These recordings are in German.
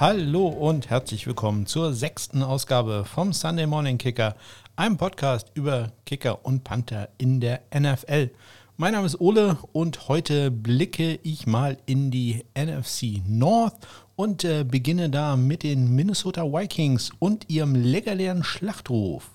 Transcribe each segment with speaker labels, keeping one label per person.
Speaker 1: Hallo und herzlich willkommen zur sechsten Ausgabe vom Sunday Morning Kicker, einem Podcast über Kicker und Panther in der NFL. Mein Name ist Ole und heute blicke ich mal in die NFC North und äh, beginne da mit den Minnesota Vikings und ihrem legendären Schlachtruf.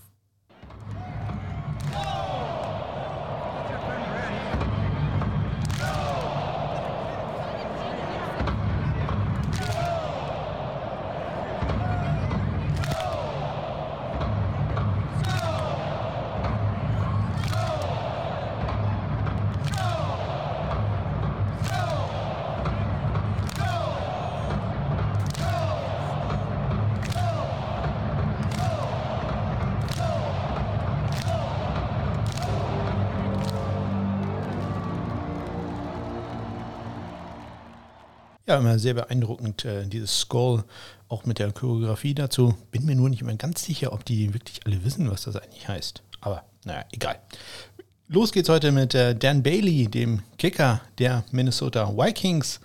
Speaker 1: Ja, immer sehr beeindruckend, äh, dieses Skull, auch mit der Choreografie dazu. Bin mir nur nicht immer ganz sicher, ob die wirklich alle wissen, was das eigentlich heißt. Aber naja, egal. Los geht's heute mit äh, Dan Bailey, dem Kicker der Minnesota Vikings.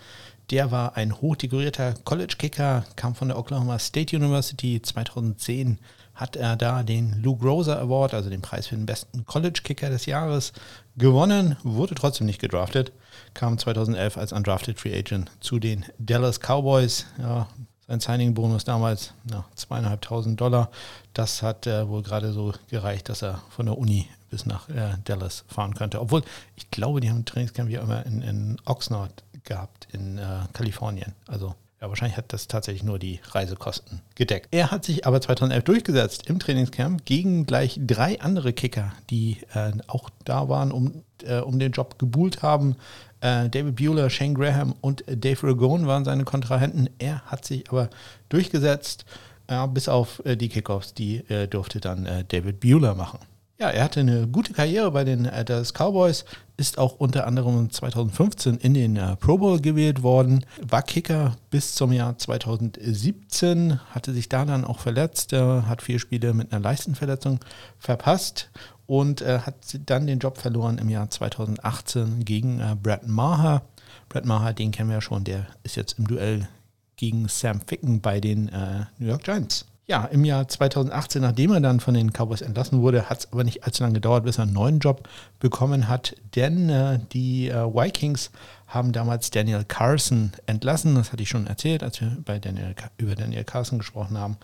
Speaker 1: Der war ein hochdekorierter College-Kicker, kam von der Oklahoma State University. 2010 hat er da den Luke Rosa Award, also den Preis für den besten College-Kicker des Jahres, gewonnen, wurde trotzdem nicht gedraftet kam 2011 als Undrafted Free Agent zu den Dallas Cowboys. Ja, sein Signing-Bonus damals ja, zweieinhalbtausend Dollar. Das hat äh, wohl gerade so gereicht, dass er von der Uni bis nach äh, Dallas fahren könnte. Obwohl, ich glaube, die haben ein Trainingscamp wie immer in, in Oxnard gehabt, in äh, Kalifornien. Also ja, wahrscheinlich hat das tatsächlich nur die Reisekosten gedeckt. Er hat sich aber 2011 durchgesetzt im Trainingscamp gegen gleich drei andere Kicker, die äh, auch da waren, um, äh, um den Job gebuhlt haben. Äh, David Bueller, Shane Graham und Dave Ragone waren seine Kontrahenten. Er hat sich aber durchgesetzt, äh, bis auf äh, die Kickoffs, die äh, durfte dann David Bueller machen. Ja, er hatte eine gute Karriere bei den äh, Dallas Cowboys, ist auch unter anderem 2015 in den äh, Pro Bowl gewählt worden, war Kicker bis zum Jahr 2017, hatte sich da dann auch verletzt, äh, hat vier Spiele mit einer Leistenverletzung verpasst und hat dann den Job verloren im Jahr 2018 gegen Brad Maher. Brad Maher, den kennen wir ja schon, der ist jetzt im Duell gegen Sam Ficken bei den New York Giants. Ja, im Jahr 2018, nachdem er dann von den Cowboys entlassen wurde, hat es aber nicht allzu lange gedauert, bis er einen neuen Job bekommen hat, denn äh, die äh, Vikings haben damals Daniel Carson entlassen. Das hatte ich schon erzählt, als wir bei Daniel, über Daniel Carson gesprochen haben.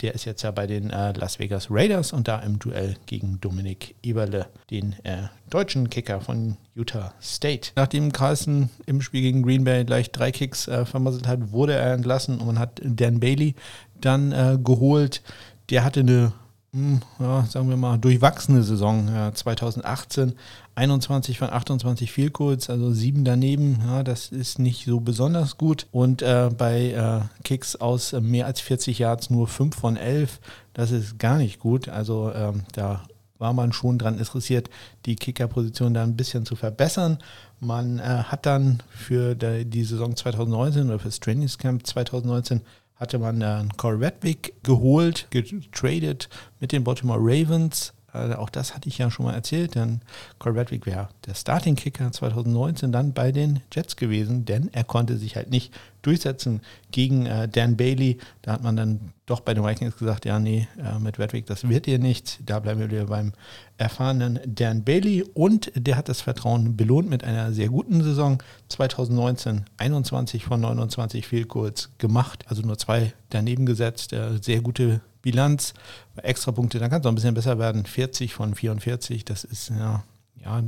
Speaker 1: Der ist jetzt ja bei den äh, Las Vegas Raiders und da im Duell gegen Dominik Eberle, den äh, deutschen Kicker von Utah State. Nachdem Carlson im Spiel gegen Green Bay gleich drei Kicks äh, vermasselt hat, wurde er entlassen und man hat Dan Bailey dann äh, geholt. Der hatte eine hm, ja, sagen wir mal, durchwachsene Saison. Ja, 2018 21 von 28 Field also sieben daneben. Ja, das ist nicht so besonders gut. Und äh, bei äh, Kicks aus äh, mehr als 40 Yards nur 5 von 11. Das ist gar nicht gut. Also ähm, da war man schon daran interessiert, die Kickerposition da ein bisschen zu verbessern. Man äh, hat dann für die Saison 2019 oder für das Trainingscamp 2019 hatte man dann Corey Redwick geholt, getradet mit den Baltimore Ravens. Äh, auch das hatte ich ja schon mal erzählt, denn Corey Redwick wäre der Starting-Kicker 2019 dann bei den Jets gewesen, denn er konnte sich halt nicht durchsetzen gegen äh, Dan Bailey. Da hat man dann doch bei den Vikings gesagt, ja, nee, äh, mit Redwick, das wird ihr nichts. Da bleiben wir wieder beim erfahrenen Dan Bailey und der hat das Vertrauen belohnt mit einer sehr guten Saison. 2019 21 von 29 Field Goals gemacht, also nur zwei daneben gesetzt, äh, sehr gute Bilanz. Bei Extrapunkte, dann kann es auch ein bisschen besser werden. 40 von 44, das ist ja, ja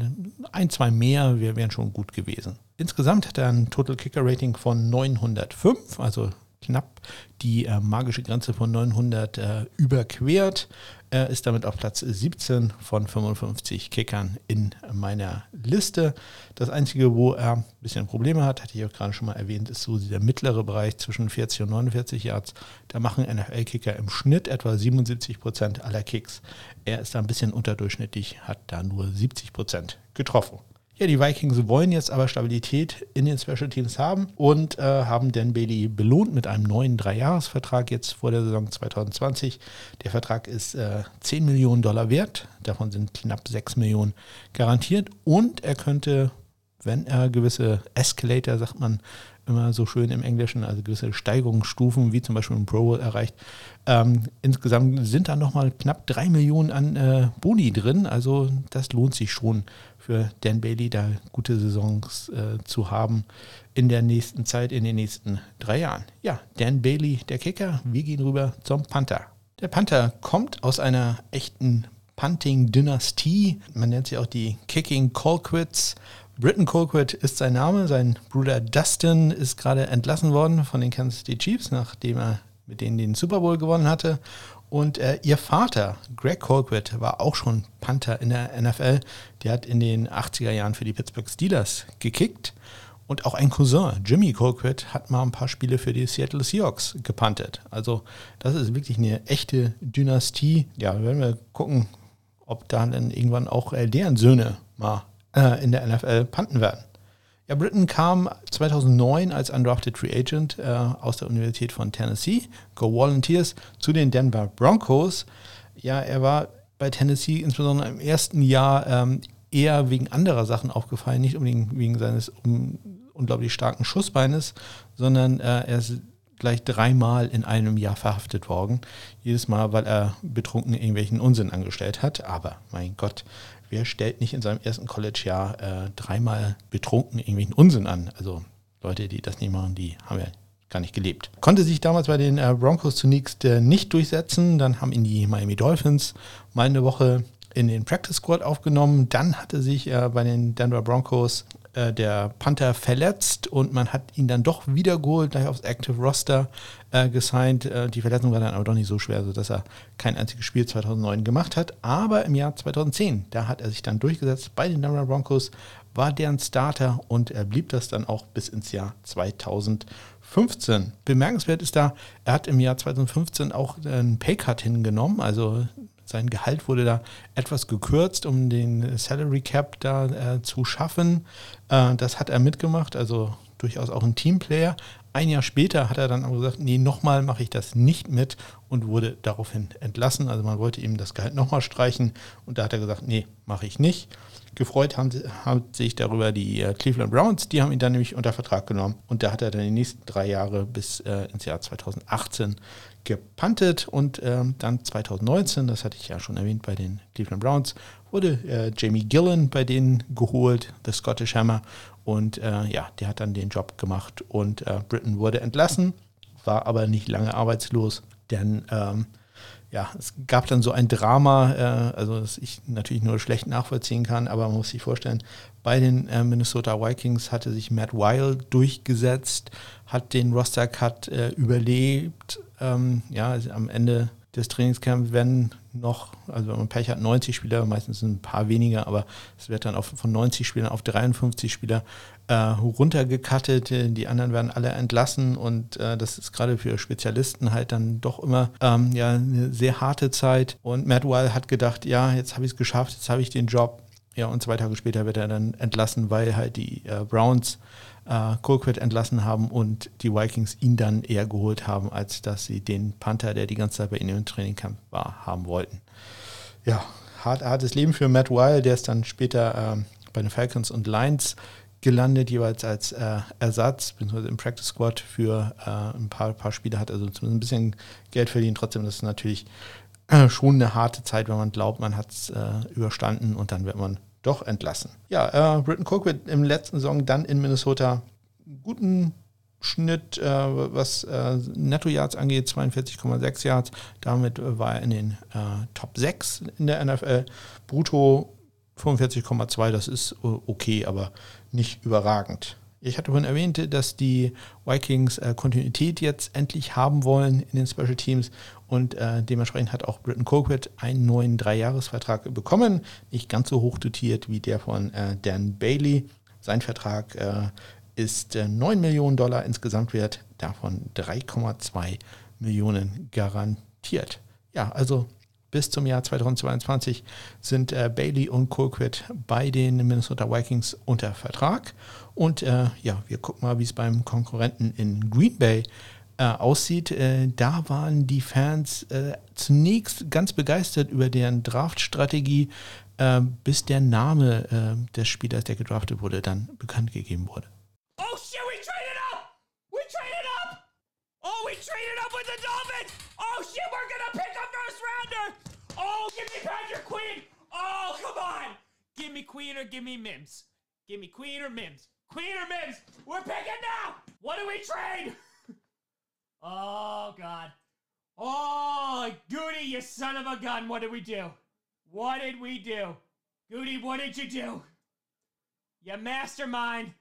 Speaker 1: ein, zwei mehr, wir wären schon gut gewesen. Insgesamt hat er ein Total Kicker Rating von 905, also knapp die äh, magische Grenze von 900 äh, überquert. Er ist damit auf Platz 17 von 55 Kickern in meiner Liste. Das Einzige, wo er ein bisschen Probleme hat, hatte ich auch gerade schon mal erwähnt, ist so der mittlere Bereich zwischen 40 und 49 Yards. Da machen NFL-Kicker im Schnitt etwa 77 Prozent aller Kicks. Er ist da ein bisschen unterdurchschnittlich, hat da nur 70 Prozent getroffen. Ja, die Vikings wollen jetzt aber Stabilität in den Special Teams haben und äh, haben Dan Bailey belohnt mit einem neuen Dreijahresvertrag jetzt vor der Saison 2020. Der Vertrag ist äh, 10 Millionen Dollar wert, davon sind knapp 6 Millionen garantiert und er könnte, wenn er gewisse Escalator, sagt man, immer so schön im Englischen, also gewisse Steigerungsstufen, wie zum Beispiel im Pro Bowl erreicht. Ähm, insgesamt sind da nochmal knapp drei Millionen an äh, Boni drin, also das lohnt sich schon für Dan Bailey, da gute Saisons äh, zu haben in der nächsten Zeit, in den nächsten drei Jahren. Ja, Dan Bailey, der Kicker, wir gehen rüber zum Panther. Der Panther kommt aus einer echten Punting-Dynastie. Man nennt sie auch die Kicking Colquitts. Britton Colquitt ist sein Name. Sein Bruder Dustin ist gerade entlassen worden von den Kansas City Chiefs, nachdem er mit denen den Super Bowl gewonnen hatte. Und äh, ihr Vater, Greg Colquitt, war auch schon Panther in der NFL. Der hat in den 80er Jahren für die Pittsburgh Steelers gekickt. Und auch ein Cousin, Jimmy Colquitt, hat mal ein paar Spiele für die Seattle Seahawks gepantet. Also das ist wirklich eine echte Dynastie. Ja, werden wir gucken, ob dann irgendwann auch äh, deren Söhne mal äh, in der NFL panten werden. Ja, Britton kam 2009 als undrafted Free Agent äh, aus der Universität von Tennessee, Go Volunteers, zu den Denver Broncos. Ja, er war bei Tennessee insbesondere im ersten Jahr ähm, eher wegen anderer Sachen aufgefallen, nicht unbedingt wegen seines um, unglaublich starken Schussbeines, sondern äh, er ist gleich dreimal in einem Jahr verhaftet worden. Jedes Mal, weil er betrunken irgendwelchen Unsinn angestellt hat. Aber mein Gott, wer stellt nicht in seinem ersten College-Jahr äh, dreimal betrunken irgendwelchen Unsinn an? Also Leute, die das nicht machen, die haben ja gar nicht gelebt. Konnte sich damals bei den äh, Broncos zunächst äh, nicht durchsetzen. Dann haben ihn die Miami Dolphins mal eine Woche in den Practice Squad aufgenommen. Dann hatte sich äh, bei den Denver Broncos äh, der Panther verletzt und man hat ihn dann doch wiedergeholt, gleich aufs Active Roster äh, gesigned. Äh, die Verletzung war dann aber doch nicht so schwer, sodass er kein einziges Spiel 2009 gemacht hat. Aber im Jahr 2010, da hat er sich dann durchgesetzt bei den Denver Broncos, war deren Starter und er blieb das dann auch bis ins Jahr 2015. Bemerkenswert ist da, er hat im Jahr 2015 auch einen Paycut hingenommen, also sein Gehalt wurde da etwas gekürzt, um den Salary Cap da äh, zu schaffen. Äh, das hat er mitgemacht, also durchaus auch ein Teamplayer. Ein Jahr später hat er dann aber gesagt, nee, nochmal mache ich das nicht mit und wurde daraufhin entlassen. Also man wollte ihm das Gehalt nochmal streichen und da hat er gesagt, nee, mache ich nicht. Gefreut haben, haben sich darüber die äh, Cleveland Browns, die haben ihn dann nämlich unter Vertrag genommen und da hat er dann die nächsten drei Jahre bis äh, ins Jahr 2018 gepantet und ähm, dann 2019, das hatte ich ja schon erwähnt bei den Cleveland Browns, wurde äh, Jamie Gillen bei denen geholt, der Scottish Hammer. Und äh, ja, der hat dann den Job gemacht und äh, Britain wurde entlassen, war aber nicht lange arbeitslos, denn ähm, ja, es gab dann so ein Drama, äh, also das ich natürlich nur schlecht nachvollziehen kann, aber man muss sich vorstellen, bei den äh, Minnesota Vikings hatte sich Matt Wild durchgesetzt, hat den Roster-Cut äh, überlebt. Ähm, ja, also am Ende des Trainingscamps werden noch, also wenn man Pech hat, 90 Spieler, meistens ein paar weniger, aber es wird dann auf, von 90 Spielern auf 53 Spieler äh, runtergekattet. Die anderen werden alle entlassen und äh, das ist gerade für Spezialisten halt dann doch immer ähm, ja, eine sehr harte Zeit. Und Matt Weil hat gedacht, ja, jetzt habe ich es geschafft, jetzt habe ich den Job. Ja, und zwei Tage später wird er dann entlassen, weil halt die äh, Browns äh, Colquitt entlassen haben und die Vikings ihn dann eher geholt haben, als dass sie den Panther, der die ganze Zeit bei ihnen im Trainingcamp war, haben wollten. Ja, hart, hartes Leben für Matt Weil, der ist dann später äh, bei den Falcons und Lions gelandet, jeweils als äh, Ersatz, beziehungsweise im Practice Squad für äh, ein paar, paar Spiele hat, also zumindest ein bisschen Geld verdient. Trotzdem, das ist natürlich äh, schon eine harte Zeit, wenn man glaubt, man hat es äh, überstanden und dann wird man doch entlassen. Ja, äh, Britton Cook wird im letzten Saison dann in Minnesota guten Schnitt, äh, was äh, Netto-Yards angeht, 42,6 Yards. Damit war er in den äh, Top 6 in der NFL. Brutto 45,2, das ist äh, okay, aber nicht überragend. Ich hatte vorhin erwähnt, dass die Vikings äh, Kontinuität jetzt endlich haben wollen in den Special Teams und äh, dementsprechend hat auch Britton Colquitt einen neuen Dreijahresvertrag bekommen. Nicht ganz so hoch dotiert wie der von äh, Dan Bailey. Sein Vertrag äh, ist 9 äh, Millionen Dollar insgesamt wert, davon 3,2 Millionen garantiert. Ja, also bis zum Jahr 2022 sind äh, Bailey und Colquitt bei den Minnesota Vikings unter Vertrag. Und äh, ja, wir gucken mal, wie es beim Konkurrenten in Green Bay äh, aussieht. Äh, da waren die Fans äh, zunächst ganz begeistert über deren Draftstrategie, äh, bis der Name des Spielers, der gedraftet wurde, dann bekannt gegeben wurde. Oh shit, we traded up!
Speaker 2: traded up with the Dolphins. Oh shit, we're gonna pick. Oh, give me Patrick Queen. Oh, come on. Give me Queen or give me Mims. Give me Queen or Mims. Queen or Mims. We're picking now. What do we trade? oh God. Oh, Goody, you son of a gun. What did we do? What did we do? Goody, what did you do? You mastermind.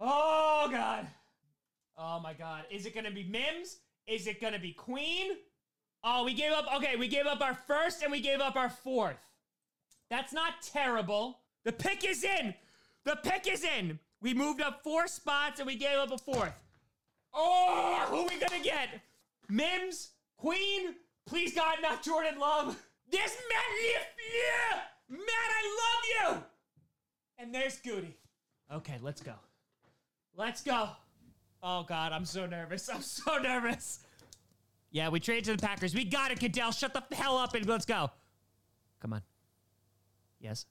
Speaker 2: Oh, God. Oh, my God. Is it to be Mims? Is it to be Queen? Oh, we gave up. Okay, we gave up our first and we gave up our fourth. That's not terrible. The pick is in. The pick is in. We moved up four spots and we gave up a fourth. Oh, who are we to get? Mims? Queen? Please, God, not Jordan Love. This Matt, yeah, Matt, I love you. And there's Goody. Okay, let's go. Let's go. Oh God, I'm so nervous. I'm so nervous. Yeah, we trade to the Packers. We got it, Goodell. Shut the hell up and let's go. Come on. Yes.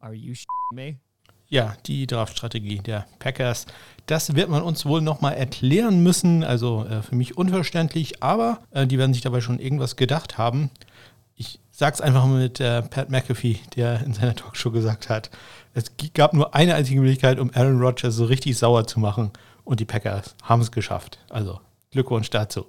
Speaker 2: Are you me?
Speaker 1: Ja, die Draftstrategie der Packers. Das wird man uns wohl nochmal erklären müssen. Also äh, für mich unverständlich, aber äh, die werden sich dabei schon irgendwas gedacht haben. Ich sag's einfach mal mit äh, Pat McAfee, der in seiner Talkshow gesagt hat, es gab nur eine einzige Möglichkeit, um Aaron Rodgers so richtig sauer zu machen. Und die Packers haben es geschafft. Also Glückwunsch dazu.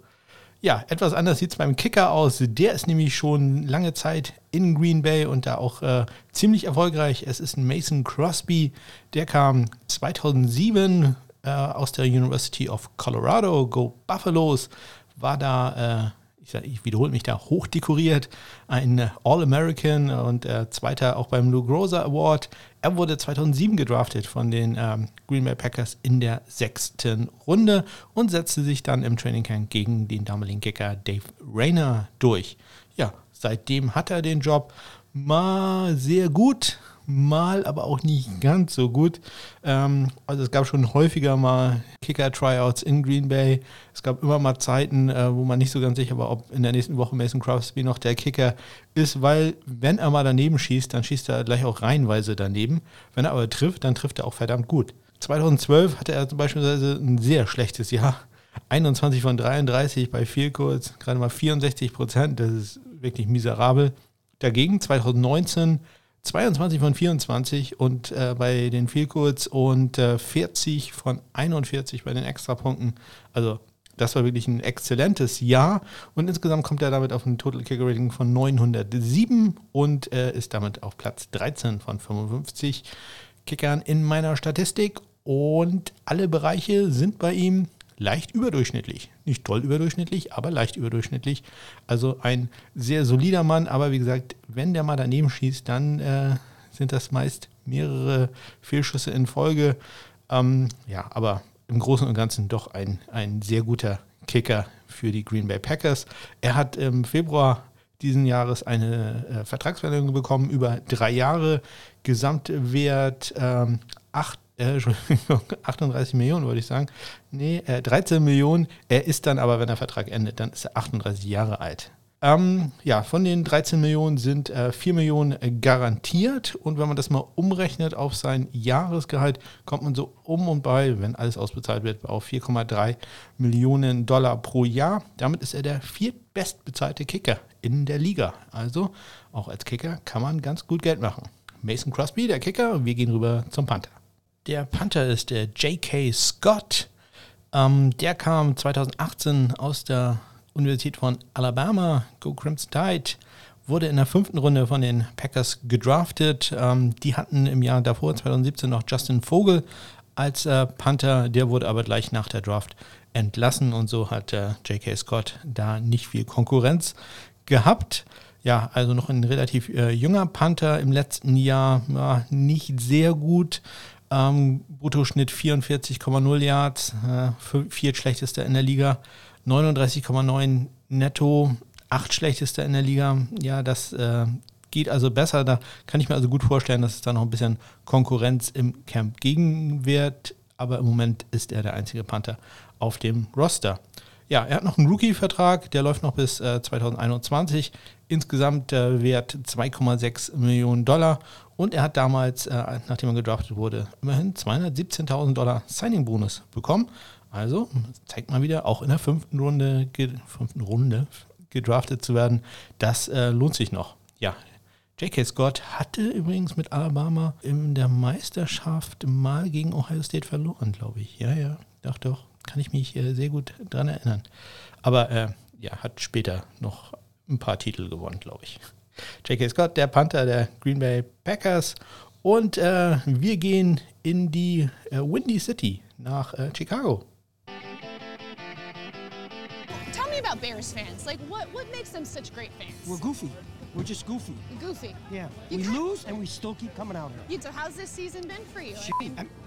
Speaker 1: Ja, etwas anders sieht es beim Kicker aus. Der ist nämlich schon lange Zeit in Green Bay und da auch äh, ziemlich erfolgreich. Es ist Mason Crosby, der kam 2007 äh, aus der University of Colorado, Go Buffaloes, war da ich, ich wiederhole mich da, hochdekoriert, ein All-American und äh, Zweiter auch beim Lou Groza Award. Er wurde 2007 gedraftet von den ähm, Green Bay Packers in der sechsten Runde und setzte sich dann im Training Camp gegen den damaligen Kicker Dave Rayner durch. Ja, seitdem hat er den Job mal sehr gut mal, aber auch nicht ganz so gut. Ähm, also es gab schon häufiger mal Kicker-Tryouts in Green Bay. Es gab immer mal Zeiten, äh, wo man nicht so ganz sicher war, ob in der nächsten Woche Mason Crosby noch der Kicker ist, weil wenn er mal daneben schießt, dann schießt er gleich auch reihenweise daneben. Wenn er aber trifft, dann trifft er auch verdammt gut. 2012 hatte er beispielsweise ein sehr schlechtes Jahr. 21 von 33 bei viel kurz, gerade mal 64 Prozent, das ist wirklich miserabel. Dagegen 2019 22 von 24 und äh, bei den Feelcodes und äh, 40 von 41 bei den Extrapunkten. Also das war wirklich ein exzellentes Jahr und insgesamt kommt er damit auf ein Total Kicker Rating von 907 und äh, ist damit auf Platz 13 von 55 Kickern in meiner Statistik und alle Bereiche sind bei ihm leicht überdurchschnittlich. Nicht toll überdurchschnittlich, aber leicht überdurchschnittlich. Also ein sehr solider Mann, aber wie gesagt, wenn der mal daneben schießt, dann äh, sind das meist mehrere Fehlschüsse in Folge. Ähm, ja, aber im Großen und Ganzen doch ein, ein sehr guter Kicker für die Green Bay Packers. Er hat im Februar diesen Jahres eine äh, Vertragsverlängerung bekommen über drei Jahre. Gesamtwert ähm, 8 äh, 38 Millionen, würde ich sagen. Nee, äh, 13 Millionen. Er ist dann aber, wenn der Vertrag endet, dann ist er 38 Jahre alt. Ähm, ja, von den 13 Millionen sind äh, 4 Millionen garantiert. Und wenn man das mal umrechnet auf sein Jahresgehalt, kommt man so um und bei, wenn alles ausbezahlt wird, auf 4,3 Millionen Dollar pro Jahr. Damit ist er der viertbestbezahlte Kicker in der Liga. Also auch als Kicker kann man ganz gut Geld machen. Mason Crosby, der Kicker. Wir gehen rüber zum Panther. Der Panther ist der J.K. Scott. Ähm, der kam 2018 aus der Universität von Alabama, Go Crimson Tide, wurde in der fünften Runde von den Packers gedraftet. Ähm, die hatten im Jahr davor, 2017, noch Justin Vogel als äh, Panther. Der wurde aber gleich nach der Draft entlassen und so hat äh, J.K. Scott da nicht viel Konkurrenz gehabt. Ja, also noch ein relativ äh, junger Panther im letzten Jahr, ja, nicht sehr gut. Ähm, Bruttoschnitt 44,0 Yards, äh, viertschlechtester in der Liga. 39,9 netto, acht schlechtester in der Liga. Ja, das äh, geht also besser. Da kann ich mir also gut vorstellen, dass es da noch ein bisschen Konkurrenz im Camp gegen wird. Aber im Moment ist er der einzige Panther auf dem Roster. Ja, er hat noch einen Rookie-Vertrag, der läuft noch bis äh, 2021. Insgesamt äh, Wert 2,6 Millionen Dollar. Und er hat damals, äh, nachdem er gedraftet wurde, immerhin 217.000 Dollar Signing-Bonus bekommen. Also zeigt mal wieder, auch in der fünften Runde, fünften Runde gedraftet zu werden, das äh, lohnt sich noch. Ja, J.K. Scott hatte übrigens mit Alabama in der Meisterschaft mal gegen Ohio State verloren, glaube ich. Ja, ja, doch, doch, kann ich mich äh, sehr gut daran erinnern. Aber äh, ja, hat später noch ein paar Titel gewonnen, glaube ich. J.K. Scott, der Panther der Green Bay Packers. Und äh, wir gehen in die äh, Windy City nach äh, Chicago.
Speaker 3: Tell me about Bears fans. Like, what, what makes them such great fans?
Speaker 4: We're goofy. We're just goofy.
Speaker 3: Goofy.
Speaker 4: Yeah.
Speaker 3: You
Speaker 4: we
Speaker 3: can't-
Speaker 4: lose and we still keep coming out here.
Speaker 3: So how's this season been for you?
Speaker 4: I'm-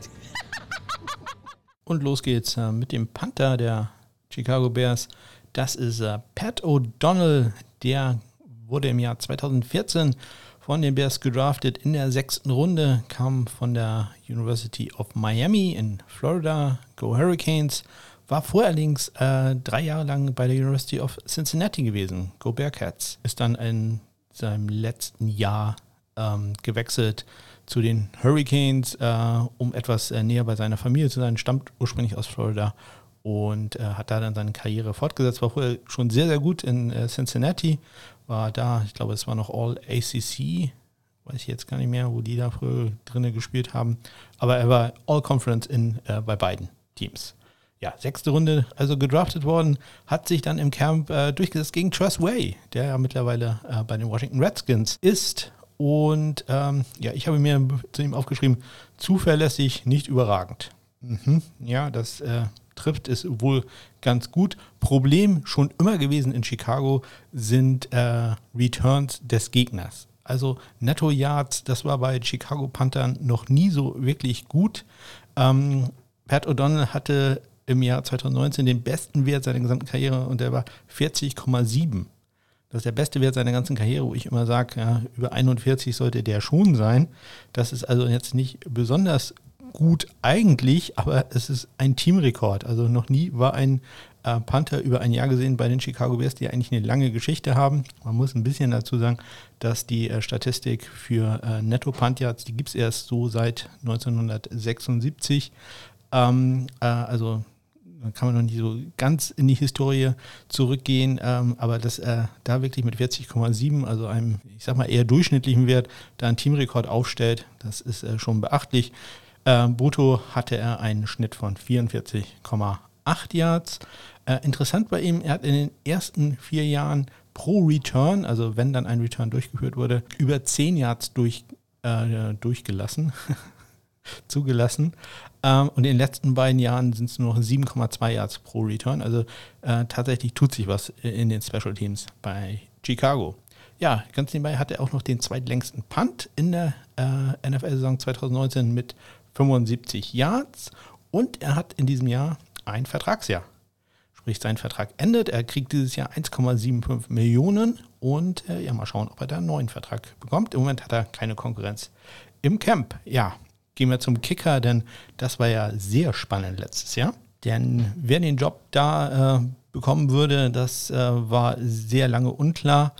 Speaker 1: Und los geht's äh, mit dem Panther der Chicago Bears. Das ist äh, Pat O'Donnell. Der wurde im Jahr 2014 von den Bears gedraftet. In der sechsten Runde, kam von der University of Miami in Florida, Go Hurricanes, war vorher allerdings äh, drei Jahre lang bei der University of Cincinnati gewesen, Go Bearcats, ist dann in seinem letzten Jahr ähm, gewechselt zu den Hurricanes, äh, um etwas äh, näher bei seiner Familie zu sein, stammt ursprünglich aus Florida und äh, hat da dann seine Karriere fortgesetzt. War vorher schon sehr, sehr gut in äh, Cincinnati, war da, ich glaube, es war noch All ACC, weiß ich jetzt gar nicht mehr, wo die da früher drinne gespielt haben, aber er war All Conference in, äh, bei beiden Teams. Ja, sechste Runde also gedraftet worden, hat sich dann im Camp äh, durchgesetzt gegen Tress Way, der ja mittlerweile äh, bei den Washington Redskins ist. Und ähm, ja, ich habe mir zu ihm aufgeschrieben, zuverlässig, nicht überragend. Mhm, ja, das äh, trifft es wohl ganz gut. Problem schon immer gewesen in Chicago sind äh, Returns des Gegners. Also Netto Yards, das war bei Chicago Panthern noch nie so wirklich gut. Ähm, Pat O'Donnell hatte im Jahr 2019 den besten Wert seiner gesamten Karriere und der war 40,7. Das ist der beste Wert seiner ganzen Karriere, wo ich immer sage, ja, über 41 sollte der schon sein. Das ist also jetzt nicht besonders gut eigentlich, aber es ist ein Teamrekord. Also noch nie war ein äh, Panther über ein Jahr gesehen bei den Chicago Bears, die eigentlich eine lange Geschichte haben. Man muss ein bisschen dazu sagen, dass die äh, Statistik für äh, Netto Punt Yards, die gibt es erst so seit 1976. Ähm, äh, also kann man noch nicht so ganz in die Historie zurückgehen, ähm, aber dass er da wirklich mit 40,7, also einem, ich sag mal, eher durchschnittlichen Wert, da einen Teamrekord aufstellt, das ist äh, schon beachtlich. Äh, brutto hatte er einen Schnitt von 44,8 Yards. Äh, interessant bei ihm, er hat in den ersten vier Jahren pro Return, also wenn dann ein Return durchgeführt wurde, über 10 Yards durch, äh, durchgelassen, zugelassen. Ähm, und in den letzten beiden Jahren sind es nur noch 7,2 Yards pro Return. Also äh, tatsächlich tut sich was in den Special Teams bei Chicago. Ja, ganz nebenbei hat er auch noch den zweitlängsten Punt in der äh, NFL-Saison 2019 mit 75 Yards. Und er hat in diesem Jahr ein Vertragsjahr. Sprich, sein Vertrag endet. Er kriegt dieses Jahr 1,75 Millionen. Und äh, ja, mal schauen, ob er da einen neuen Vertrag bekommt. Im Moment hat er keine Konkurrenz im Camp. Ja, gehen wir zum Kicker, denn das war ja sehr spannend letztes Jahr. Denn wer den Job da äh, bekommen würde, das äh, war sehr lange unklar.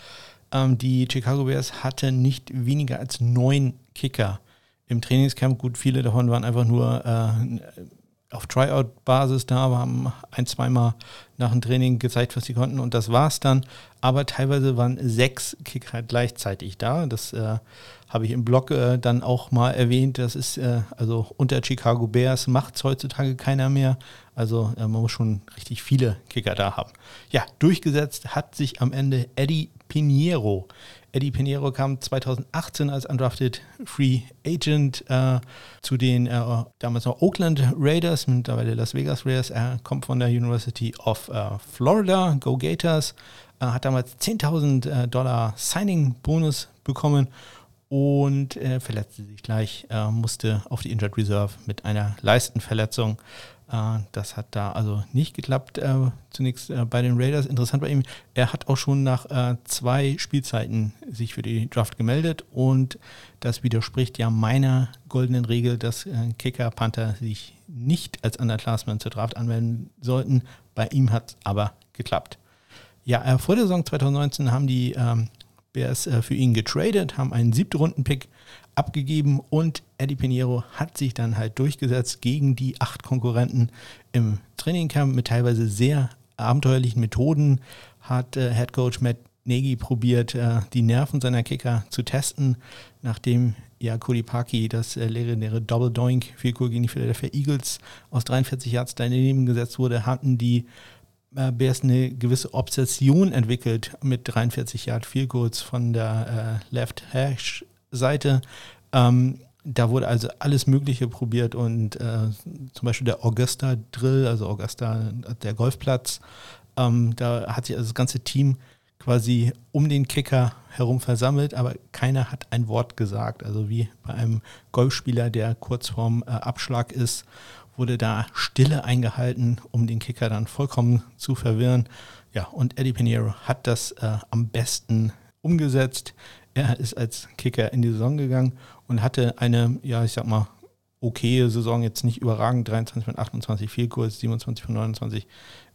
Speaker 1: Ähm, die Chicago Bears hatte nicht weniger als neun Kicker im Trainingscamp. Gut, viele davon waren einfach nur äh, auf Tryout-Basis da, haben ein, zweimal nach dem Training gezeigt, was sie konnten und das war's dann. Aber teilweise waren sechs Kicker gleichzeitig da. Das äh, habe ich im Blog äh, dann auch mal erwähnt. Das ist äh, also unter Chicago Bears macht es heutzutage keiner mehr. Also äh, man muss schon richtig viele Kicker da haben. Ja, durchgesetzt hat sich am Ende Eddie Pinheiro. Eddie Pinheiro kam 2018 als undrafted Free Agent äh, zu den äh, damals noch Oakland Raiders, mittlerweile Las Vegas Raiders. Er kommt von der University of äh, Florida, Go Gators, äh, hat damals 10.000 äh, Dollar Signing-Bonus bekommen und äh, verletzte sich gleich, musste auf die Injured Reserve mit einer Leistenverletzung. Äh, das hat da also nicht geklappt. Äh, zunächst äh, bei den Raiders. Interessant bei ihm, er hat auch schon nach zwei Spielzeiten sich für die Draft gemeldet und das widerspricht ja meiner goldenen Regel, dass Kicker, Panther sich nicht als Underclassman zur Draft anmelden sollten. Bei ihm hat es aber geklappt. Ja, vor der Saison 2019 haben die ähm, Bears für ihn getradet, haben einen siebten Runden-Pick abgegeben und Eddie Pinheiro hat sich dann halt durchgesetzt gegen die acht Konkurrenten im Trainingcamp mit teilweise sehr abenteuerlichen Methoden. Hat äh, Head Coach Matt Nagy probiert, äh, die Nerven seiner Kicker zu testen, nachdem ja Parkey das äh, legendäre Double Doink Goal gegen die Philadelphia Eagles aus 43 Yards daneben gesetzt wurde, hatten die äh, Bears eine gewisse Obsession entwickelt mit 43 Yard Field Goals von der äh, Left Hash Seite. Ähm, da wurde also alles Mögliche probiert und äh, zum Beispiel der Augusta Drill, also Augusta, der Golfplatz, ähm, da hat sich also das ganze Team quasi um den Kicker herum versammelt, aber keiner hat ein Wort gesagt. Also wie bei einem Golfspieler, der kurz vorm äh, Abschlag ist, wurde da Stille eingehalten, um den Kicker dann vollkommen zu verwirren. Ja, und Eddie Pinheiro hat das äh, am besten umgesetzt. Er ist als Kicker in die Saison gegangen und hatte eine, ja, ich sag mal, okaye Saison, jetzt nicht überragend, 23 von 28 Fehlkurs, 27 von 29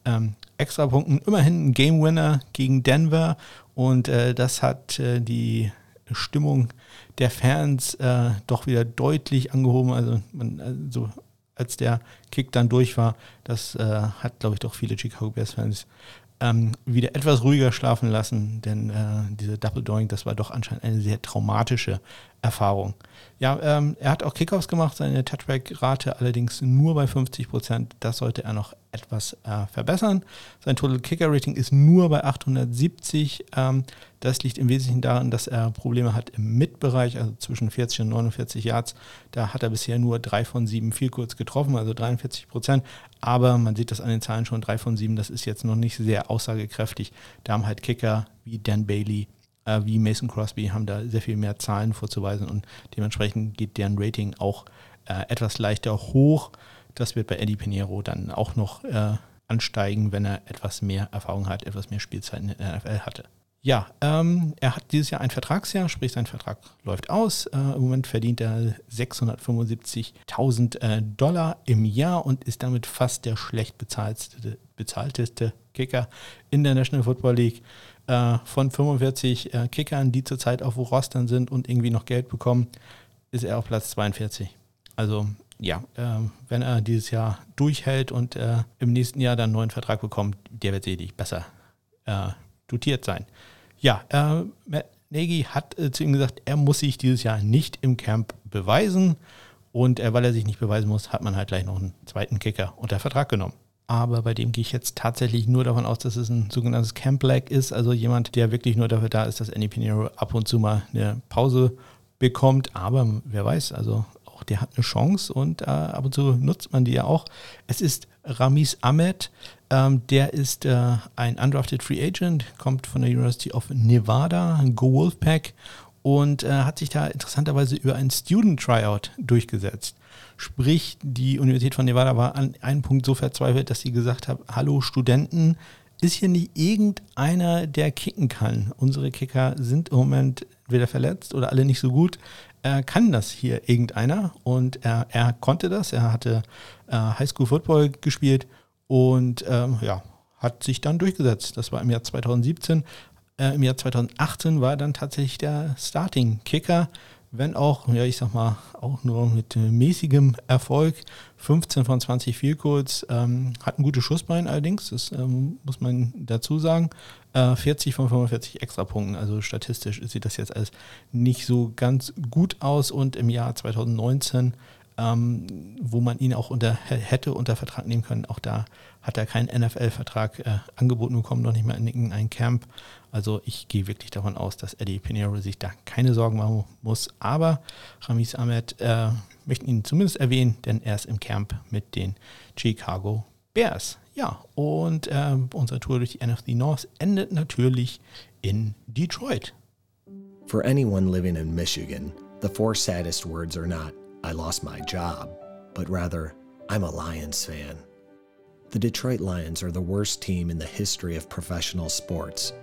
Speaker 1: ähm, Extrapunkten. Immerhin ein Game Winner gegen Denver und äh, das hat äh, die Stimmung der Fans äh, doch wieder deutlich angehoben. Also, man, also als der Kick dann durch war, das äh, hat, glaube ich, doch viele Chicago Bears-Fans ähm, wieder etwas ruhiger schlafen lassen, denn äh, diese Double Doing, das war doch anscheinend eine sehr traumatische Erfahrung. Ja, ähm, er hat auch Kickoffs gemacht, seine Touchback-Rate allerdings nur bei 50 Prozent. Das sollte er noch etwas äh, verbessern. Sein Total Kicker Rating ist nur bei 870. Ähm, das liegt im Wesentlichen daran, dass er Probleme hat im Mid-Bereich, also zwischen 40 und 49 Yards. Da hat er bisher nur drei von sieben viel kurz getroffen, also 43 Prozent. Aber man sieht das an den Zahlen schon, drei von sieben, das ist jetzt noch nicht sehr aussagekräftig. Da haben halt Kicker wie Dan Bailey, äh, wie Mason Crosby, haben da sehr viel mehr Zahlen vorzuweisen und dementsprechend geht deren Rating auch äh, etwas leichter hoch. Das wird bei Eddie Pinheiro dann auch noch äh, ansteigen, wenn er etwas mehr Erfahrung hat, etwas mehr Spielzeit in der NFL hatte. Ja, ähm, er hat dieses Jahr ein Vertragsjahr, sprich sein Vertrag läuft aus. Äh, Im Moment verdient er 675.000 äh, Dollar im Jahr und ist damit fast der schlecht bezahlteste, bezahlteste Kicker in der National Football League. Äh, von 45 äh, Kickern, die zurzeit auf Rostern sind und irgendwie noch Geld bekommen, ist er auf Platz 42. Also ja, äh, wenn er dieses Jahr durchhält und äh, im nächsten Jahr dann einen neuen Vertrag bekommt, der wird sicherlich besser äh, dotiert sein. Ja, äh, Matt Nagy hat äh, zu ihm gesagt, er muss sich dieses Jahr nicht im Camp beweisen. Und äh, weil er sich nicht beweisen muss, hat man halt gleich noch einen zweiten Kicker unter Vertrag genommen. Aber bei dem gehe ich jetzt tatsächlich nur davon aus, dass es ein sogenanntes Camp Lag ist, also jemand, der wirklich nur dafür da ist, dass Andy Pinero ab und zu mal eine Pause bekommt. Aber wer weiß, also der hat eine Chance und äh, ab und zu nutzt man die ja auch. Es ist Ramis Ahmed, ähm, der ist äh, ein undrafted Free Agent, kommt von der University of Nevada, Go Wolfpack und äh, hat sich da interessanterweise über ein Student Tryout durchgesetzt. Sprich, die Universität von Nevada war an einem Punkt so verzweifelt, dass sie gesagt hat, hallo Studenten, ist hier nicht irgendeiner, der kicken kann? Unsere Kicker sind im Moment weder verletzt oder alle nicht so gut äh, kann das hier irgendeiner und er, er konnte das. Er hatte äh, Highschool Football gespielt und ähm, ja, hat sich dann durchgesetzt. Das war im Jahr 2017. Äh, Im Jahr 2018 war er dann tatsächlich der Starting Kicker wenn auch, ja, ich sag mal, auch nur mit mäßigem Erfolg. 15 von 20 Field Goals, ähm, hat ein gutes Schussbein allerdings, das ähm, muss man dazu sagen. Äh, 40 von 45 Extrapunkten, also statistisch sieht das jetzt alles nicht so ganz gut aus und im Jahr 2019 ähm, wo man ihn auch unter, hätte unter Vertrag nehmen können. Auch da hat er keinen NFL-Vertrag äh, angeboten bekommen, noch nicht mal in irgendein Camp. Also ich gehe wirklich davon aus, dass Eddie Pinheiro sich da keine Sorgen machen muss. Aber Ramis Ahmed äh, möchten ihn zumindest erwähnen, denn er ist im Camp mit den Chicago Bears. Ja, und äh, unsere Tour durch die NFC North endet natürlich in Detroit.
Speaker 5: For anyone living in Michigan, the four saddest words are not I lost my job, but rather, I'm a Lions fan. The Detroit Lions are the worst team in the history of professional sports.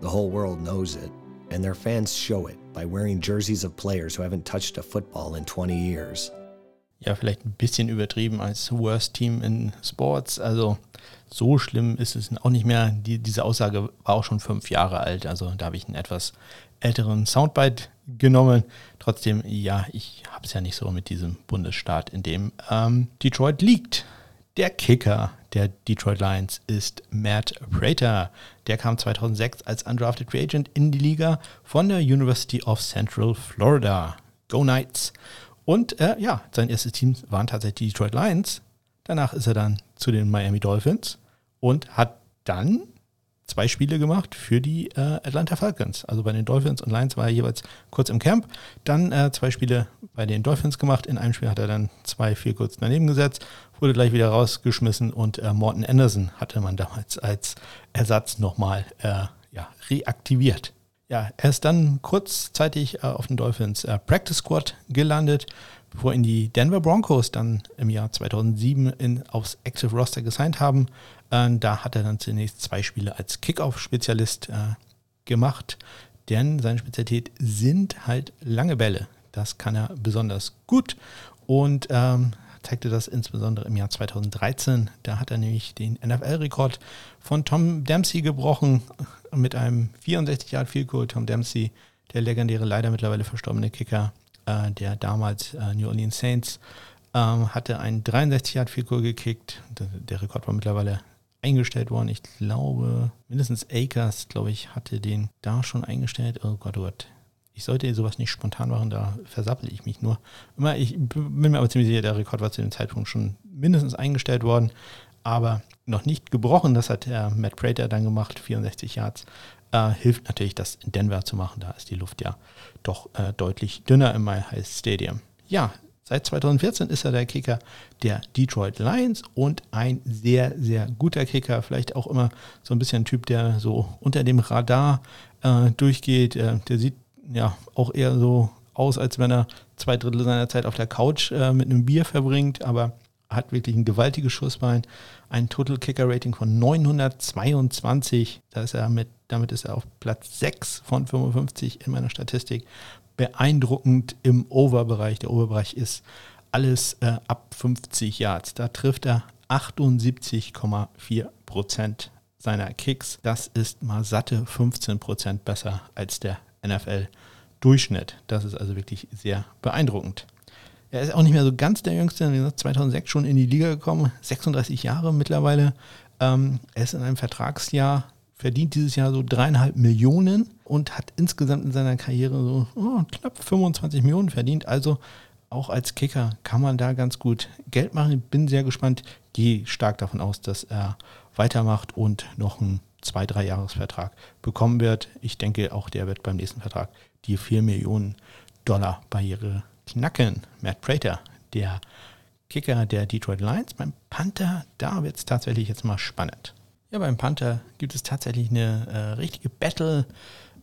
Speaker 5: The whole world knows it, and their fans show it by wearing jerseys of players who haven't touched a football in 20 years.
Speaker 1: Ja, vielleicht ein bisschen übertrieben als Worst Team in Sports. Also so schlimm ist es auch nicht mehr. Die, diese Aussage war auch schon fünf Jahre alt, also da habe ich einen etwas älteren Soundbite genommen. Trotzdem, ja, ich habe es ja nicht so mit diesem Bundesstaat, in dem ähm, Detroit liegt. Der Kicker der Detroit Lions ist Matt Prater. Der kam 2006 als Undrafted Free Agent in die Liga von der University of Central Florida. Go Knights! Und äh, ja, sein erstes Team waren tatsächlich die Detroit Lions. Danach ist er dann zu den Miami Dolphins und hat dann zwei Spiele gemacht für die äh, Atlanta Falcons. Also bei den Dolphins und Lions war er jeweils kurz im Camp. Dann äh, zwei Spiele bei den Dolphins gemacht. In einem Spiel hat er dann zwei, vier kurz daneben gesetzt, wurde gleich wieder rausgeschmissen und äh, Morton Anderson hatte man damals als Ersatz nochmal äh, ja, reaktiviert. Ja, er ist dann kurzzeitig äh, auf den Dolphins äh, Practice Squad gelandet, bevor ihn die Denver Broncos dann im Jahr 2007 in, aufs Active Roster gesigned haben. Äh, da hat er dann zunächst zwei Spiele als Kickoff-Spezialist äh, gemacht, denn seine Spezialität sind halt lange Bälle. Das kann er besonders gut und ähm, zeigte das insbesondere im Jahr 2013. Da hat er nämlich den NFL-Rekord von Tom Dempsey gebrochen mit einem 64 Yard Field Goal. Tom Dempsey, der legendäre, leider mittlerweile verstorbene Kicker, äh, der damals äh, New Orleans Saints ähm, hatte einen 63 Yard Field gekickt. Der, der Rekord war mittlerweile eingestellt worden. Ich glaube, mindestens Akers, glaube ich, hatte den da schon eingestellt. Oh Gott, oh Gott. Ich sollte sowas nicht spontan machen, da versappel ich mich nur. Immer, ich bin mir aber ziemlich sicher, der Rekord war zu dem Zeitpunkt schon mindestens eingestellt worden, aber noch nicht gebrochen. Das hat der Matt Prater dann gemacht, 64 Yards. Äh, hilft natürlich, das in Denver zu machen. Da ist die Luft ja doch äh, deutlich dünner im Mile High Stadium. Ja, Seit 2014 ist er der Kicker der Detroit Lions und ein sehr, sehr guter Kicker. Vielleicht auch immer so ein bisschen ein Typ, der so unter dem Radar äh, durchgeht. Äh, der sieht ja auch eher so aus, als wenn er zwei Drittel seiner Zeit auf der Couch äh, mit einem Bier verbringt, aber hat wirklich ein gewaltiges Schussbein, ein Total Kicker Rating von 922. Da ist er mit, damit ist er auf Platz 6 von 55 in meiner Statistik beeindruckend im Overbereich. Der Overbereich ist alles äh, ab 50 Yards. Da trifft er 78,4 Prozent seiner Kicks. Das ist mal satte 15 Prozent besser als der NFL-Durchschnitt. Das ist also wirklich sehr beeindruckend. Er ist auch nicht mehr so ganz der Jüngste, wie gesagt, 2006 schon in die Liga gekommen, 36 Jahre mittlerweile. Ähm, er ist in einem Vertragsjahr verdient dieses Jahr so dreieinhalb Millionen und hat insgesamt in seiner Karriere so oh, knapp 25 Millionen verdient. Also auch als Kicker kann man da ganz gut Geld machen. Bin sehr gespannt. Gehe stark davon aus, dass er weitermacht und noch einen zwei, drei Jahresvertrag bekommen wird. Ich denke, auch der wird beim nächsten Vertrag die 4 Millionen Dollar Barriere knacken. Matt Prater, der Kicker der Detroit Lions, beim Panther, da wird es tatsächlich jetzt mal spannend. Ja, beim Panther gibt es tatsächlich eine äh, richtige Battle,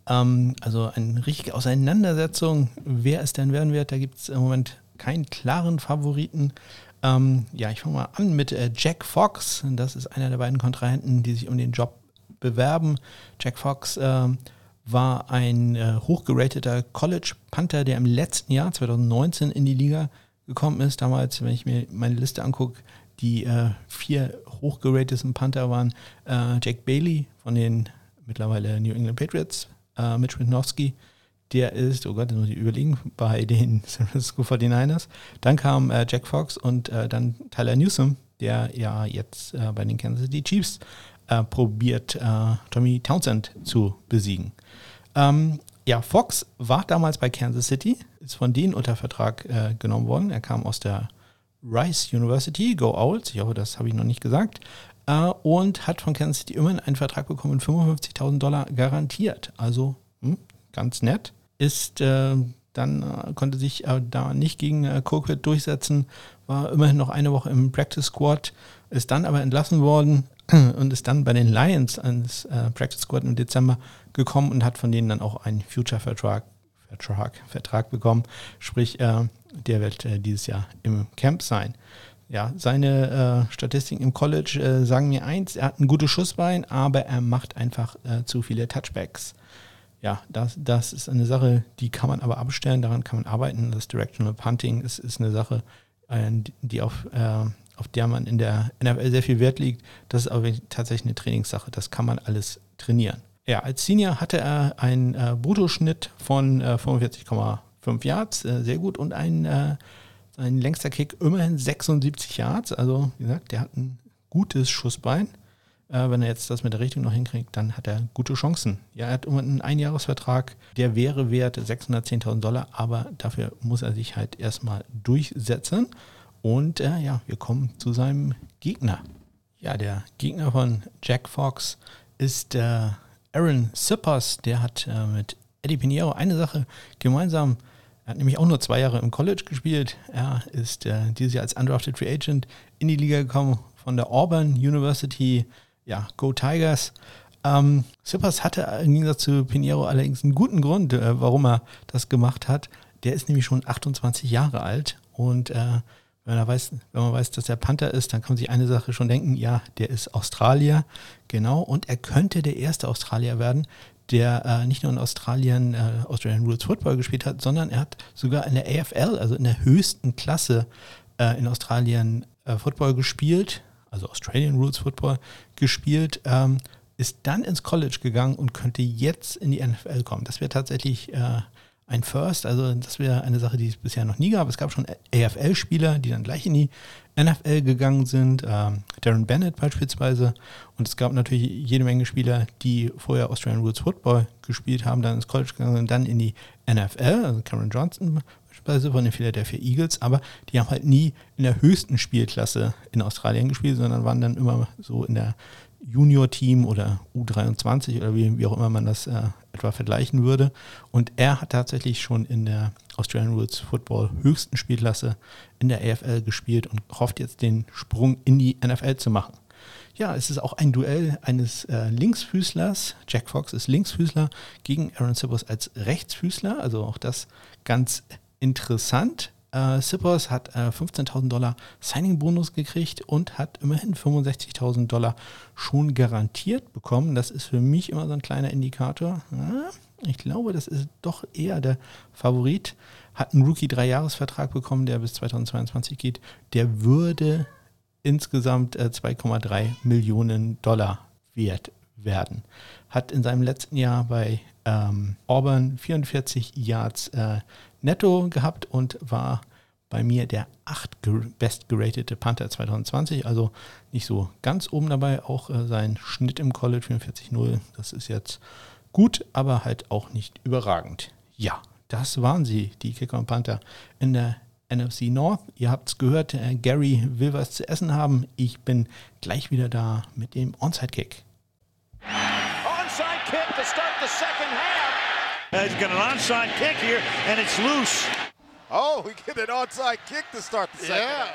Speaker 1: ähm, also eine richtige Auseinandersetzung, wer es denn werden wird. Da gibt es im Moment keinen klaren Favoriten. Ähm, ja, ich fange mal an mit äh, Jack Fox. Das ist einer der beiden Kontrahenten, die sich um den Job bewerben. Jack Fox äh, war ein äh, hochgerateter College Panther, der im letzten Jahr, 2019, in die Liga gekommen ist. Damals, wenn ich mir meine Liste angucke, die äh, vier hochgerateten Panther waren äh, Jack Bailey von den mittlerweile New England Patriots, äh, Mitch Wittnowski, der ist, oh Gott, das muss ich überlegen, bei den San Francisco 49ers. Dann kam äh, Jack Fox und äh, dann Tyler Newsom, der ja jetzt äh, bei den Kansas City Chiefs äh, probiert, Tommy Townsend zu besiegen. Ähm, ja, Fox war damals bei Kansas City, ist von denen unter Vertrag genommen worden. Er kam aus der Rice University, Go Owls, ich hoffe, das habe ich noch nicht gesagt, äh, und hat von Kansas City immerhin einen Vertrag bekommen, 55.000 Dollar garantiert. Also hm, ganz nett. Ist äh, dann äh, konnte sich äh, da nicht gegen äh, Colquitt durchsetzen, war immerhin noch eine Woche im Practice Squad, ist dann aber entlassen worden und ist dann bei den Lions ans äh, Practice Squad im Dezember gekommen und hat von denen dann auch einen Future-Vertrag Vertrag, Vertrag bekommen. Sprich, äh, der wird äh, dieses Jahr im Camp sein. Ja, seine äh, Statistiken im College äh, sagen mir eins, er hat ein gutes Schussbein, aber er macht einfach äh, zu viele Touchbacks. Ja, das, das ist eine Sache, die kann man aber abstellen, daran kann man arbeiten. Das Directional Punting ist, ist eine Sache, äh, die auf auf der man in der NFL sehr viel Wert legt. Das ist aber tatsächlich eine Trainingssache. Das kann man alles trainieren. Ja, als Senior hatte er einen äh, Bruttoschnitt von äh, 45,5 Yards, äh, sehr gut, und ein, äh, sein längster Kick immerhin 76 Yards. Also, wie gesagt, der hat ein gutes Schussbein. Äh, wenn er jetzt das mit der Richtung noch hinkriegt, dann hat er gute Chancen. Ja, er hat einen Einjahresvertrag, der wäre wert 610.000 Dollar, aber dafür muss er sich halt erstmal durchsetzen. Und äh, ja, wir kommen zu seinem Gegner. Ja, der Gegner von Jack Fox ist der Aaron Sippers, der hat äh, mit Eddie Pinheiro eine Sache gemeinsam. Er hat nämlich auch nur zwei Jahre im College gespielt. Er ist äh, dieses Jahr als Undrafted Free Agent in die Liga gekommen von der Auburn University. Ja, Go Tigers. Ähm, Sippers hatte im Gegensatz zu Pinheiro allerdings einen guten Grund, äh, warum er das gemacht hat. Der ist nämlich schon 28 Jahre alt und äh, wenn man, weiß, wenn man weiß, dass er Panther ist, dann kann man sich eine Sache schon denken, ja, der ist Australier, genau, und er könnte der erste Australier werden, der äh, nicht nur in Australien äh, Australian Rules Football gespielt hat, sondern er hat sogar in der AFL, also in der höchsten Klasse äh, in Australien äh, Football gespielt, also Australian Rules Football gespielt, ähm, ist dann ins College gegangen und könnte jetzt in die NFL kommen. Das wäre tatsächlich äh, ein First. Also das wäre eine Sache, die es bisher noch nie gab. Es gab schon AFL-Spieler, die dann gleich in die NFL gegangen sind. Ähm, Darren Bennett beispielsweise. Und es gab natürlich jede Menge Spieler, die vorher Australian Rules Football gespielt haben, dann ins College gegangen sind, dann in die NFL. Also Cameron Johnson beispielsweise von den Philadelphia Eagles. Aber die haben halt nie in der höchsten Spielklasse in Australien gespielt, sondern waren dann immer so in der Junior-Team oder U23 oder wie, wie auch immer man das äh, etwa vergleichen würde. Und er hat tatsächlich schon in der Australian Rules Football höchsten Spielklasse in der AFL gespielt und hofft jetzt den Sprung in die NFL zu machen. Ja, es ist auch ein Duell eines äh, Linksfüßlers. Jack Fox ist Linksfüßler gegen Aaron Sippers als Rechtsfüßler. Also auch das ganz interessant. Äh, Sippers hat äh, 15.000 Dollar Signing-Bonus gekriegt und hat immerhin 65.000 Dollar schon garantiert bekommen. Das ist für mich immer so ein kleiner Indikator. Ja, ich glaube, das ist doch eher der Favorit. Hat einen Rookie-Dreijahresvertrag bekommen, der bis 2022 geht. Der würde insgesamt äh, 2,3 Millionen Dollar wert werden. Hat in seinem letzten Jahr bei ähm, Auburn 44 Yards äh, netto gehabt und war bei mir der acht best geratete Panther 2020, also nicht so ganz oben dabei. Auch äh, sein Schnitt im College 44-0, das ist jetzt gut, aber halt auch nicht überragend. Ja, das waren sie, die Kicker und Panther in der NFC North. Ihr habt es gehört, äh, Gary will was zu essen haben. Ich bin gleich wieder da mit dem Onside-Kick.
Speaker 6: Onside kick to start the second half. Uh, he's got an onside kick here, and it's loose.
Speaker 7: Oh, we get an onside kick to start the second
Speaker 1: yeah.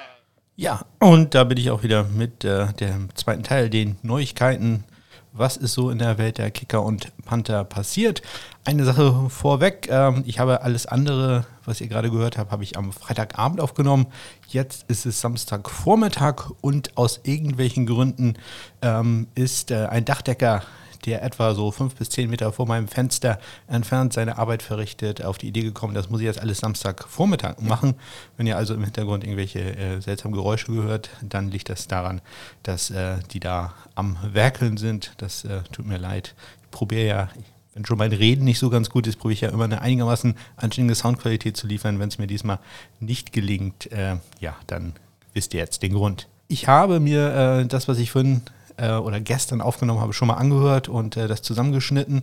Speaker 1: Ja, und da bin ich auch wieder mit äh, dem zweiten Teil, den Neuigkeiten. Was ist so in der Welt der Kicker und Panther passiert? Eine Sache vorweg, ähm, ich habe alles andere, was ihr gerade gehört habt, habe ich am Freitagabend aufgenommen. Jetzt ist es Samstagvormittag und aus irgendwelchen Gründen ähm, ist äh, ein Dachdecker der etwa so fünf bis zehn Meter vor meinem Fenster entfernt seine Arbeit verrichtet, auf die Idee gekommen, das muss ich jetzt alles Samstagvormittag machen. Wenn ihr also im Hintergrund irgendwelche äh, seltsamen Geräusche gehört, dann liegt das daran, dass äh, die da am Werkeln sind. Das äh, tut mir leid. Ich probiere ja, wenn schon mein Reden nicht so ganz gut ist, probiere ich ja immer eine einigermaßen anständige Soundqualität zu liefern. Wenn es mir diesmal nicht gelingt, äh, ja, dann wisst ihr jetzt den Grund. Ich habe mir äh, das, was ich vorhin äh, oder gestern aufgenommen habe, schon mal angehört und äh, das zusammengeschnitten.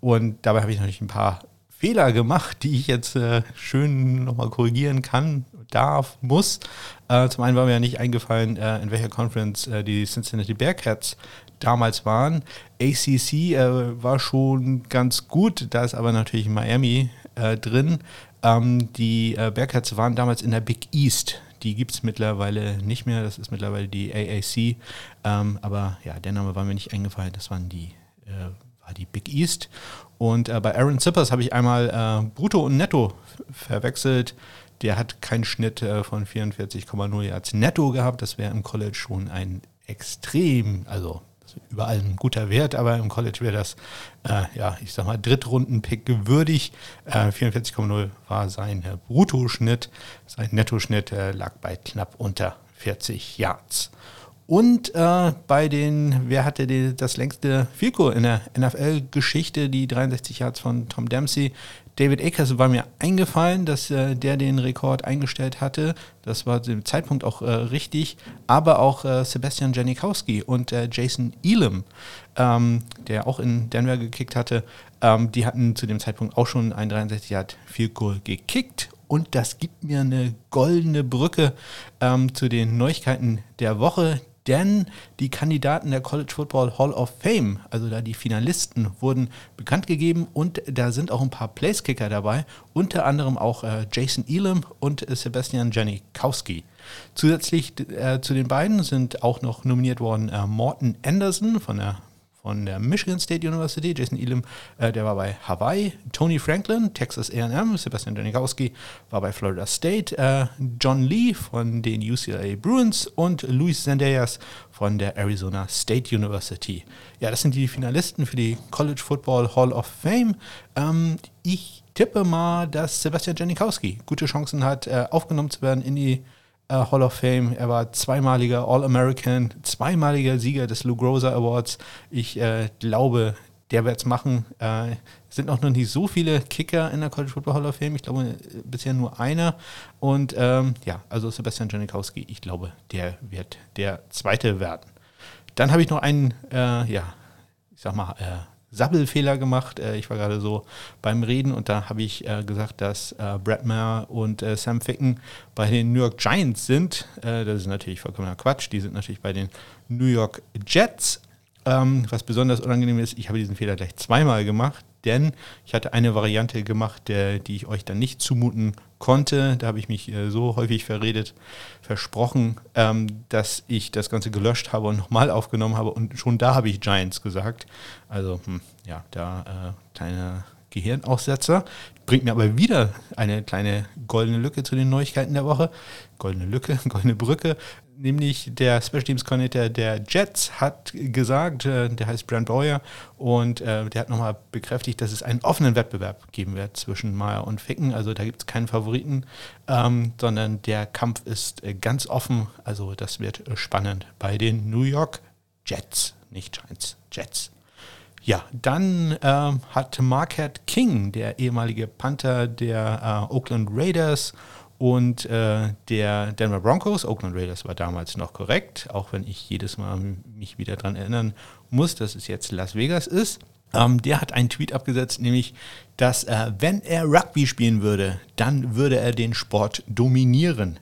Speaker 1: Und dabei habe ich natürlich ein paar Fehler gemacht, die ich jetzt äh, schön nochmal korrigieren kann, darf, muss. Äh, zum einen war mir ja nicht eingefallen, äh, in welcher Conference äh, die Cincinnati Bearcats damals waren. ACC war schon ganz gut, da ist aber natürlich Miami drin. Ähm, die Bearcats waren damals in der Big East die gibt es mittlerweile nicht mehr. Das ist mittlerweile die AAC. Ähm, aber ja, der Name war mir nicht eingefallen. Das waren die, äh, war die Big East. Und äh, bei Aaron Zippers habe ich einmal äh, Brutto und Netto verwechselt. Der hat keinen Schnitt äh, von 44,0 Yards netto gehabt. Das wäre im College schon ein extrem, also überall ein guter Wert, aber im College wäre das, äh, ja, ich sag mal, Drittrunden-Pick gewürdig. Äh, 44,0 war sein äh, Bruttoschnitt. Sein Nettoschnitt äh, lag bei knapp unter 40 Yards. Und äh, bei den, wer hatte die, das längste Vielko in der NFL-Geschichte, die 63 Yards von Tom Dempsey. David Akers war mir eingefallen, dass äh, der den Rekord eingestellt hatte. Das war zu dem Zeitpunkt auch äh, richtig. Aber auch äh, Sebastian Janikowski und äh, Jason Elam, ähm, der auch in Denver gekickt hatte, ähm, die hatten zu dem Zeitpunkt auch schon ein 63 Yard Vielko gekickt. Und das gibt mir eine goldene Brücke ähm, zu den Neuigkeiten der Woche, denn die Kandidaten der College Football Hall of Fame, also da die Finalisten, wurden bekannt gegeben und da sind auch ein paar Placekicker dabei, unter anderem auch äh, Jason Elam und äh, Sebastian Janikowski. Zusätzlich äh, zu den beiden sind auch noch nominiert worden äh, Morton Anderson von der von der Michigan State University, Jason Elam, äh, der war bei Hawaii, Tony Franklin, Texas A&M, Sebastian Janikowski war bei Florida State, äh, John Lee von den UCLA Bruins und Luis Zendayas von der Arizona State University. Ja, das sind die Finalisten für die College Football Hall of Fame. Ähm, ich tippe mal, dass Sebastian Janikowski gute Chancen hat, äh, aufgenommen zu werden in die äh, Hall of Fame. Er war zweimaliger All-American, zweimaliger Sieger des Lou Groza Awards. Ich äh, glaube, der wird es machen. Äh, sind auch noch nicht so viele Kicker in der College Football Hall of Fame. Ich glaube, äh, bisher nur einer. Und ähm, ja, also Sebastian Janikowski, ich glaube, der wird der Zweite werden. Dann habe ich noch einen, äh, ja, ich sag mal, äh, Sabbelfehler gemacht. Äh, ich war gerade so beim Reden und da habe ich äh, gesagt, dass äh, Brad Maher und Sam Ficken bei den New York Giants sind. Das ist natürlich vollkommener Quatsch. Die sind natürlich bei den New York Jets. Ähm, was besonders unangenehm ist, ich habe diesen Fehler gleich zweimal gemacht, denn ich hatte eine Variante gemacht, die ich euch dann nicht zumuten konnte. Da habe ich mich äh, so häufig verredet, versprochen, ähm, dass ich das Ganze gelöscht habe und nochmal aufgenommen habe. Und schon da habe ich Giants gesagt. Also, hm, ja, da äh, kleiner Gehirnaussetzer. Bringt mir aber wieder eine kleine goldene Lücke zu den Neuigkeiten der Woche. Goldene Lücke, goldene Brücke. Nämlich der Special Teams Coordinator der Jets hat gesagt, äh, der heißt Brent Boyer, und äh, der hat nochmal bekräftigt, dass es einen offenen Wettbewerb geben wird zwischen Meyer und Ficken. Also da gibt es keinen Favoriten, ähm, sondern der Kampf ist äh, ganz offen. Also das wird spannend bei den New York Jets, nicht Giants, Jets. Ja, dann ähm, hat Marquette King, der ehemalige Panther der äh, Oakland Raiders und äh, der Denver Broncos, Oakland Raiders war damals noch korrekt, auch wenn ich jedes Mal mich wieder daran erinnern muss, dass es jetzt Las Vegas ist. Ähm, der hat einen Tweet abgesetzt, nämlich, dass äh, wenn er Rugby spielen würde, dann würde er den Sport dominieren.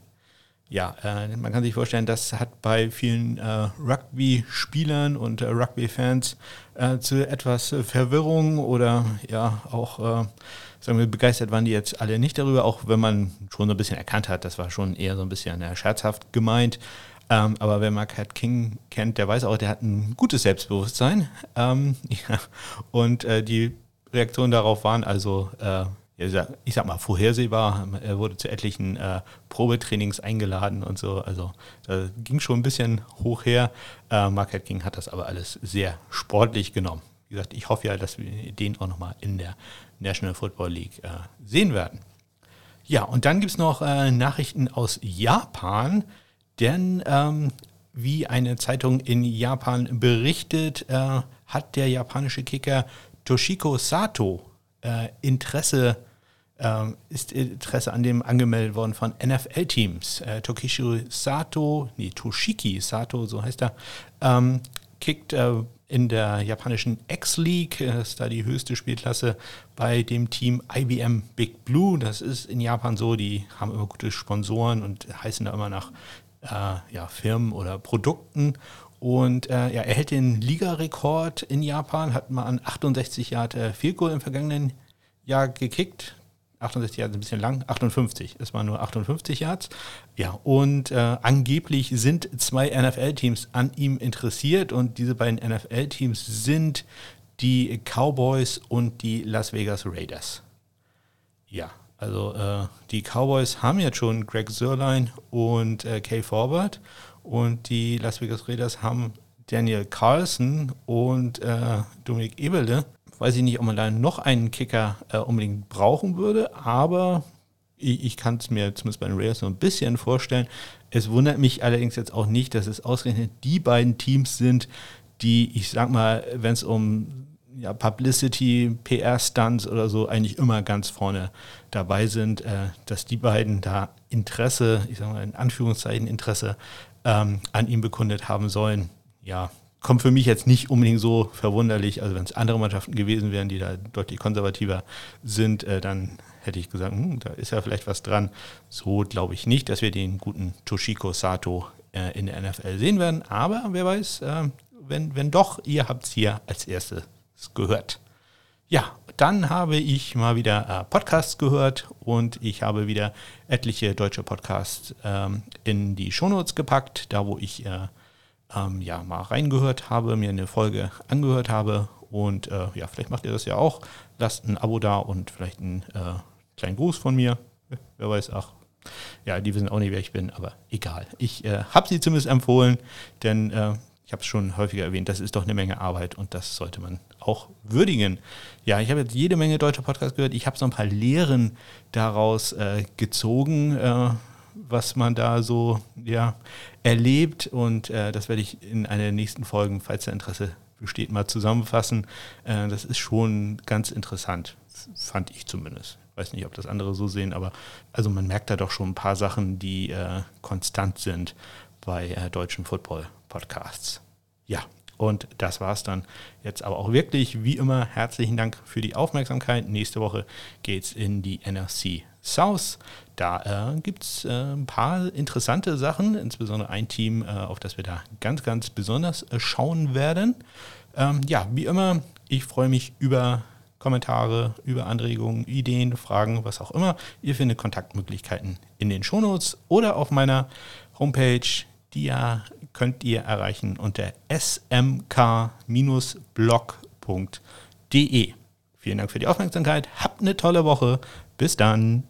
Speaker 1: Ja, äh, man kann sich vorstellen, das hat bei vielen äh, Rugby-Spielern und äh, Rugby-Fans äh, zu etwas Verwirrung oder ja auch, sagen wir, begeistert waren die jetzt alle nicht darüber, auch wenn man schon so ein bisschen erkannt hat, das war schon eher so ein bisschen äh, scherzhaft gemeint. Ähm, aber wer Mark King kennt, der weiß auch, der hat ein gutes Selbstbewusstsein. Ähm, ja, und die Reaktionen darauf waren also ich sag mal, vorhersehbar. Er wurde zu etlichen äh, Probetrainings eingeladen und so. Also da ging schon ein bisschen hoch her. Äh, Marquette King hat das aber alles sehr sportlich genommen. Wie gesagt, ich hoffe ja, dass wir den auch nochmal in der National Football League äh, sehen werden. Ja, und dann gibt es noch äh, Nachrichten aus Japan, denn ähm, wie eine Zeitung in Japan berichtet, äh, hat der japanische Kicker Toshiko Sato äh, Interesse ähm, ist Interesse an dem angemeldet worden von NFL-Teams. Äh, Tokishu Sato, nee, Toshiki Sato, so heißt er, ähm, kickt äh, in der japanischen X-League, das ist da die höchste Spielklasse, bei dem Team IBM Big Blue. Das ist in Japan so, die haben immer gute Sponsoren und heißen da immer nach äh, ja, Firmen oder Produkten. Und äh, ja, er hält den Ligarekord in Japan, hat mal an 68 Yard äh, Field Goal im vergangenen Jahr gekickt. 68 Yards ist ein bisschen lang, 58, es waren nur 58 Yards. Ja, und äh, angeblich sind zwei NFL-Teams an ihm interessiert und diese beiden NFL-Teams sind die Cowboys und die Las Vegas Raiders. Ja, also äh, die Cowboys haben jetzt schon Greg Sörlein und äh, Kay Forward und die Las Vegas Raiders haben Daniel Carlson und äh, Dominik Eberle. Weiß ich nicht, ob man da noch einen Kicker äh, unbedingt brauchen würde, aber ich, ich kann es mir zumindest bei den Raiders so ein bisschen vorstellen. Es wundert mich allerdings jetzt auch nicht, dass es ausgerechnet die beiden Teams sind, die, ich sag mal, wenn es um ja, Publicity, PR-Stunts oder so eigentlich immer ganz vorne dabei sind, äh, dass die beiden da Interesse, ich sage mal in Anführungszeichen Interesse ähm, an ihm bekundet haben sollen. Ja, kommt für mich jetzt nicht unbedingt so verwunderlich. Also wenn es andere Mannschaften gewesen wären, die da deutlich konservativer sind, äh, dann hätte ich gesagt, hm, da ist ja vielleicht was dran. So glaube ich nicht, dass wir den guten Toshiko Sato äh, in der NFL sehen werden. Aber wer weiß, äh, wenn, wenn doch, ihr habt es hier als erstes gehört. Ja, dann habe ich mal wieder äh, Podcasts gehört und ich habe wieder etliche deutsche Podcasts ähm, in die Shownotes gepackt, da wo ich äh, ähm, ja mal reingehört habe, mir eine Folge angehört habe und äh, ja, vielleicht macht ihr das ja auch. Lasst ein Abo da und vielleicht einen äh, kleinen Gruß von mir. Wer weiß, ach, ja, die wissen auch nicht, wer ich bin, aber egal. Ich äh, habe sie zumindest empfohlen, denn äh, ich habe es schon häufiger erwähnt, das ist doch eine Menge Arbeit und das sollte man auch würdigen. Ja, ich habe jetzt jede Menge deutsche Podcasts gehört. Ich habe so ein paar Lehren daraus äh, gezogen, äh, was man da so ja, erlebt. Und äh, das werde ich in einer der nächsten Folgen, falls der Interesse besteht, mal zusammenfassen. Äh, das ist schon ganz interessant, fand ich zumindest. Ich weiß nicht, ob das andere so sehen, aber also man merkt da doch schon ein paar Sachen, die äh, konstant sind bei äh, deutschen Football-Podcasts. Ja, und das war es dann jetzt aber auch wirklich. Wie immer, herzlichen Dank für die Aufmerksamkeit. Nächste Woche geht es in die NFC South. Da äh, gibt es äh, ein paar interessante Sachen, insbesondere ein Team, äh, auf das wir da ganz, ganz besonders äh, schauen werden. Ähm, ja, wie immer, ich freue mich über Kommentare, über Anregungen, Ideen, Fragen, was auch immer. Ihr findet Kontaktmöglichkeiten in den Shownotes oder auf meiner Homepage die ja könnt ihr erreichen unter smk-blog.de. Vielen Dank für die Aufmerksamkeit. Habt eine tolle Woche. Bis dann.